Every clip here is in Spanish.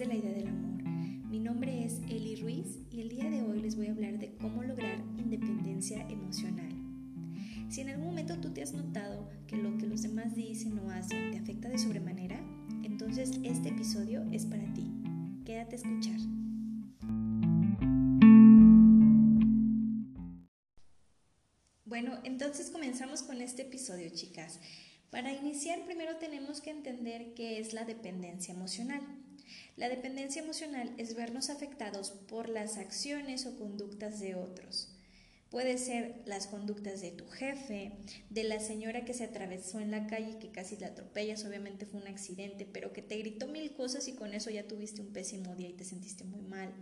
de la idea del amor. Mi nombre es Eli Ruiz y el día de hoy les voy a hablar de cómo lograr independencia emocional. Si en algún momento tú te has notado que lo que los demás dicen o hacen te afecta de sobremanera, entonces este episodio es para ti. Quédate a escuchar. Bueno, entonces comenzamos con este episodio, chicas. Para iniciar, primero tenemos que entender qué es la dependencia emocional. La dependencia emocional es vernos afectados por las acciones o conductas de otros. Puede ser las conductas de tu jefe, de la señora que se atravesó en la calle y que casi la atropellas, obviamente fue un accidente, pero que te gritó mil cosas y con eso ya tuviste un pésimo día y te sentiste muy mal.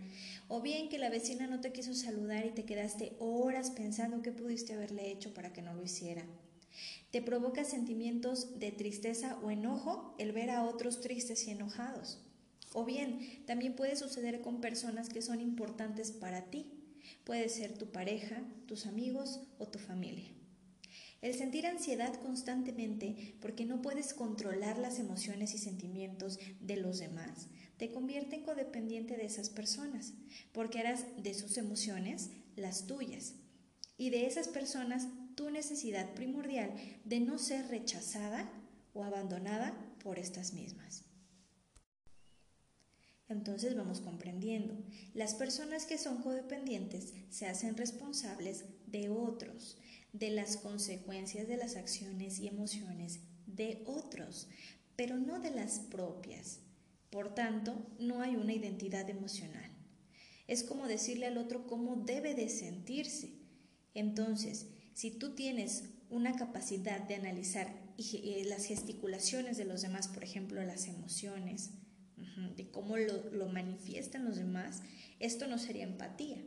O bien que la vecina no te quiso saludar y te quedaste horas pensando qué pudiste haberle hecho para que no lo hiciera. Te provoca sentimientos de tristeza o enojo el ver a otros tristes y enojados. O bien, también puede suceder con personas que son importantes para ti. Puede ser tu pareja, tus amigos o tu familia. El sentir ansiedad constantemente porque no puedes controlar las emociones y sentimientos de los demás te convierte en codependiente de esas personas, porque harás de sus emociones las tuyas y de esas personas tu necesidad primordial de no ser rechazada o abandonada por estas mismas. Entonces vamos comprendiendo. Las personas que son codependientes se hacen responsables de otros, de las consecuencias de las acciones y emociones de otros, pero no de las propias. Por tanto, no hay una identidad emocional. Es como decirle al otro cómo debe de sentirse. Entonces, si tú tienes una capacidad de analizar eh, las gesticulaciones de los demás, por ejemplo, las emociones, de cómo lo, lo manifiestan los demás, esto no sería empatía.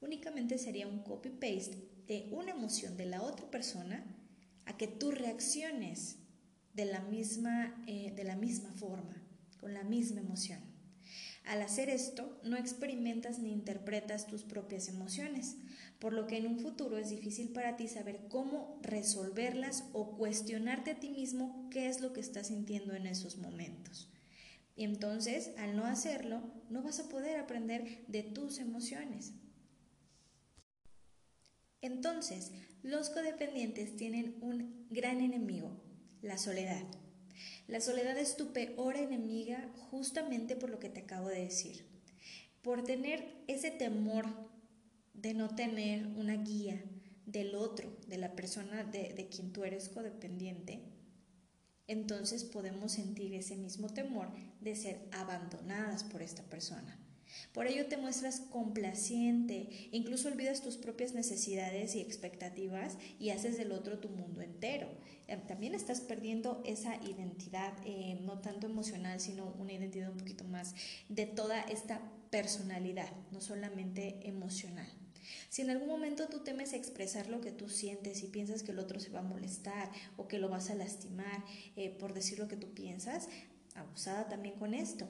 Únicamente sería un copy-paste de una emoción de la otra persona a que tú reacciones de la misma, eh, de la misma forma, con la misma emoción. Al hacer esto, no experimentas ni interpretas tus propias emociones, por lo que en un futuro es difícil para ti saber cómo resolverlas o cuestionarte a ti mismo qué es lo que estás sintiendo en esos momentos. Y entonces, al no hacerlo, no vas a poder aprender de tus emociones. Entonces, los codependientes tienen un gran enemigo, la soledad. La soledad es tu peor enemiga justamente por lo que te acabo de decir. Por tener ese temor de no tener una guía del otro, de la persona de, de quien tú eres codependiente, entonces podemos sentir ese mismo temor de ser abandonadas por esta persona. Por ello te muestras complaciente, incluso olvidas tus propias necesidades y expectativas y haces del otro tu mundo entero. Eh, también estás perdiendo esa identidad, eh, no tanto emocional, sino una identidad un poquito más de toda esta personalidad, no solamente emocional. Si en algún momento tú temes expresar lo que tú sientes y piensas que el otro se va a molestar o que lo vas a lastimar eh, por decir lo que tú piensas, abusada también con esto.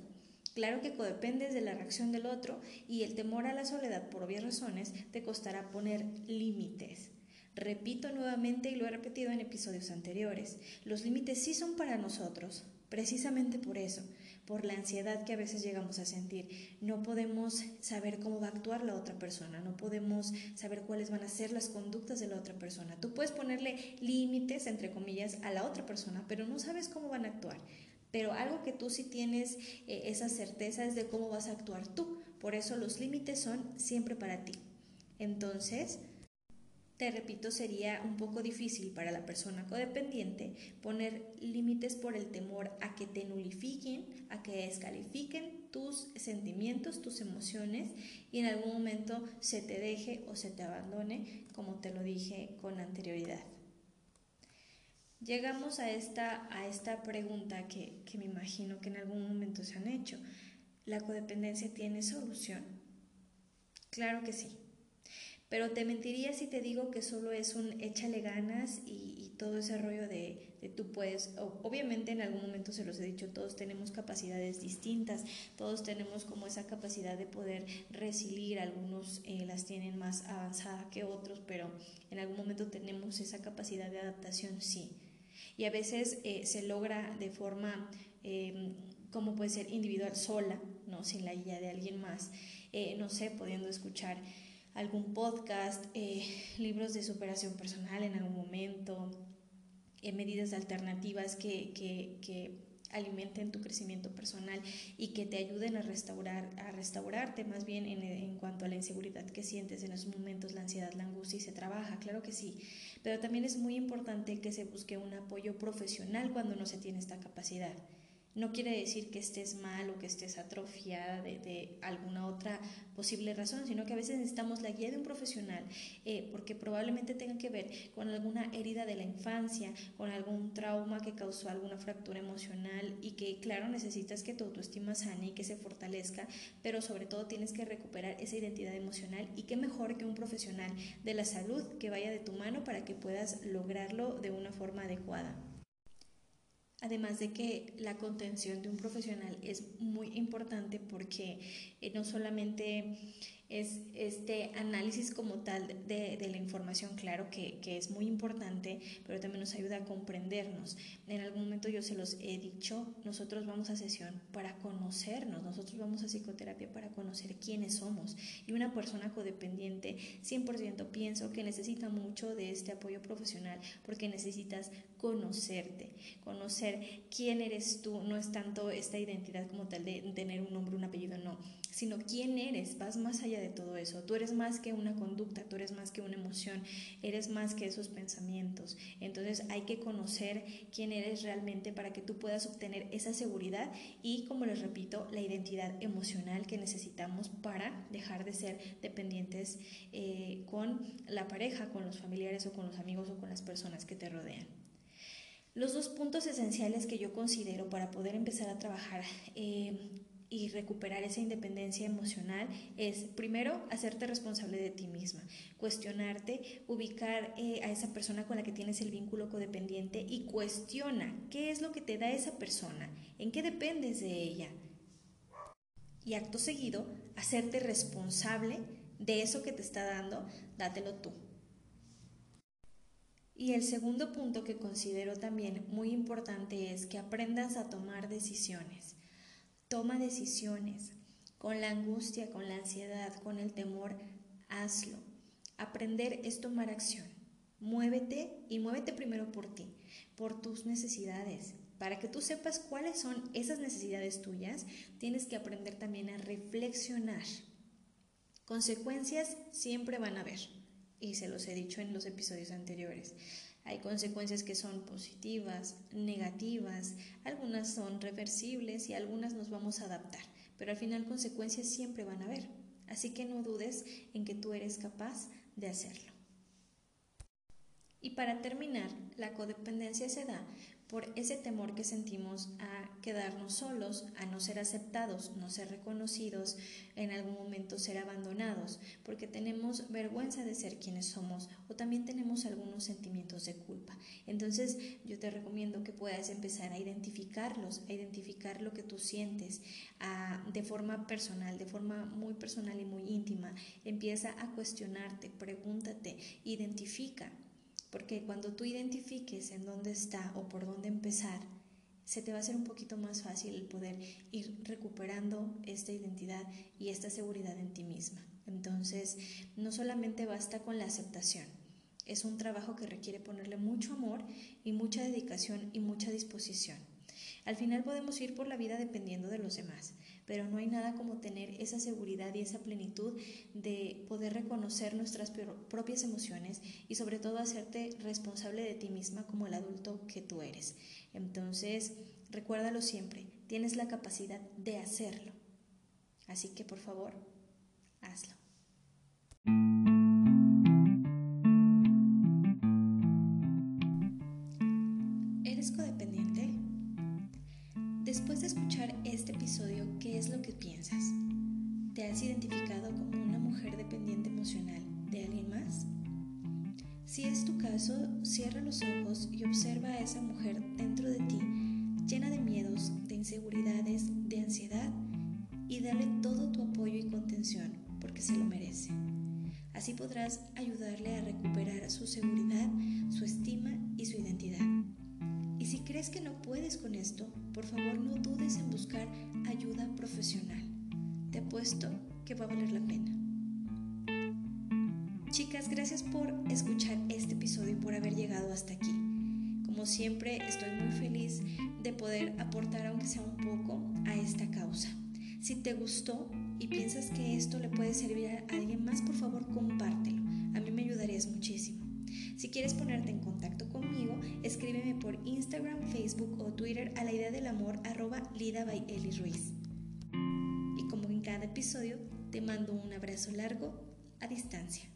Claro que codependes de la reacción del otro y el temor a la soledad por obvias razones te costará poner límites. Repito nuevamente y lo he repetido en episodios anteriores, los límites sí son para nosotros, precisamente por eso, por la ansiedad que a veces llegamos a sentir. No podemos saber cómo va a actuar la otra persona, no podemos saber cuáles van a ser las conductas de la otra persona. Tú puedes ponerle límites, entre comillas, a la otra persona, pero no sabes cómo van a actuar. Pero algo que tú sí tienes eh, esa certeza es de cómo vas a actuar tú. Por eso los límites son siempre para ti. Entonces, te repito, sería un poco difícil para la persona codependiente poner límites por el temor a que te nulifiquen, a que descalifiquen tus sentimientos, tus emociones y en algún momento se te deje o se te abandone, como te lo dije con anterioridad. Llegamos a esta, a esta pregunta que, que me imagino que en algún momento se han hecho. ¿La codependencia tiene solución? Claro que sí. Pero te mentiría si te digo que solo es un échale ganas y, todo ese rollo de, de tú puedes. obviamente en algún momento se los he dicho, todos tenemos capacidades distintas, todos tenemos como esa capacidad de poder resilir, algunos eh, las tienen más avanzada que otros, pero en algún momento tenemos esa capacidad de adaptación, sí. Y a veces eh, se logra de forma, eh, como puede ser individual, sola, ¿no? Sin la guía de alguien más, eh, no sé, pudiendo escuchar algún podcast, eh, libros de superación personal en algún momento, eh, medidas alternativas que, alimenten tu crecimiento personal y que te ayuden a restaurar, a restaurarte más bien en, en, cuanto a la inseguridad que sientes en esos momentos, la ansiedad, la angustia y se trabaja, claro que sí, pero también es muy importante que se busque un apoyo profesional cuando no se tiene esta capacidad. No quiere decir que estés mal o que estés atrofiada de, alguna otra posible razón, sino que a veces necesitamos la guía de un profesional eh, porque probablemente tenga que ver con alguna herida de la infancia, con algún trauma que causó alguna fractura emocional y que claro necesitas que tu autoestima sane y que se fortalezca, pero sobre todo tienes que recuperar esa identidad emocional y qué mejor que un profesional de la salud que vaya de tu mano para que puedas lograrlo de una forma adecuada. Además de que la contención de un profesional es muy importante porque eh, no solamente es este análisis como tal de, de la información, claro que, que, es muy importante, pero también nos ayuda a comprendernos. En algún momento yo se los he dicho, nosotros vamos a sesión para conocernos, nosotros vamos a psicoterapia para conocer quiénes somos. Y una persona codependiente, 100% pienso que necesita mucho de este apoyo profesional porque necesitas conocerte, conocer quién eres tú, no es tanto esta identidad como tal de tener un nombre, un apellido, no, sino quién eres, vas más allá de todo eso, tú eres más que una conducta, tú eres más que una emoción, eres más que esos pensamientos, entonces hay que conocer quién eres realmente para que tú puedas obtener esa seguridad y, como les repito, la identidad emocional que necesitamos para dejar de ser dependientes eh, con la pareja, con los familiares o con los amigos o con las personas que te rodean. Los dos puntos esenciales que yo considero para poder empezar a trabajar eh, y recuperar esa independencia emocional es, primero, hacerte responsable de ti misma, cuestionarte, ubicar eh, a esa persona con la que tienes el vínculo codependiente y cuestiona qué es lo que te da esa persona, en qué dependes de ella. Y acto seguido, hacerte responsable de eso que te está dando, dátelo tú. Y el segundo punto que considero también muy importante es que aprendas a tomar decisiones. Toma decisiones. Con la angustia, con la ansiedad, con el temor, hazlo. Aprender es tomar acción. Muévete y muévete primero por ti, por tus necesidades. Para que tú sepas cuáles son esas necesidades tuyas, tienes que aprender también a reflexionar. Consecuencias siempre van a haber y se los he dicho en los episodios anteriores. Hay consecuencias que son positivas, negativas, algunas son reversibles y algunas nos vamos a adaptar, pero al final consecuencias siempre van a haber. Así que no dudes en que tú eres capaz de hacerlo. Y para terminar, la codependencia se da por ese temor que sentimos a quedarnos solos, a no ser aceptados, no ser reconocidos, en algún momento ser abandonados, porque tenemos vergüenza de ser quienes somos o también tenemos algunos sentimientos de culpa. Entonces yo te recomiendo que puedas empezar a identificarlos, a identificar lo que tú sientes de forma personal, de forma muy personal y muy íntima. Empieza a cuestionarte, pregúntate, identifica porque cuando tú identifiques en dónde está o por dónde empezar, se te va a hacer un poquito más fácil el poder ir recuperando esta identidad y esta seguridad en ti misma. Entonces, no solamente basta con la aceptación, es un trabajo que requiere ponerle mucho amor y mucha dedicación y mucha disposición. Al final podemos ir por la vida dependiendo de los demás, pero no hay nada como tener esa seguridad y esa plenitud de poder reconocer nuestras propias emociones y sobre todo hacerte responsable de ti misma como el adulto que tú eres. Entonces, recuérdalo siempre, tienes la capacidad de hacerlo. Así que por favor, hazlo. Identificado como una mujer dependiente emocional de alguien más? Si es tu caso, cierra los ojos y observa a esa mujer dentro de ti, llena de miedos, de inseguridades, de ansiedad, y dale todo tu apoyo y contención, porque se lo merece. Así podrás ayudarle a recuperar su seguridad, su estima y su identidad. Si crees que no puedes con esto, por favor no dudes en buscar ayuda profesional. te apuesto que va a valer la pena. Chicas, gracias por escuchar este episodio y por haber llegado hasta aquí. Como siempre, estoy muy feliz de poder aportar, aunque sea un poco, a esta causa. Si te gustó y piensas que esto le puede servir a alguien más, por favor compártelo. A mí me ayudarías muchísimo. Si quieres ponerte en contacto conmigo, escríbeme por Instagram, Facebook o Twitter a la idea del amor arroba Lida by Eli Ruiz. Y como en cada episodio, te mando un abrazo largo a distancia.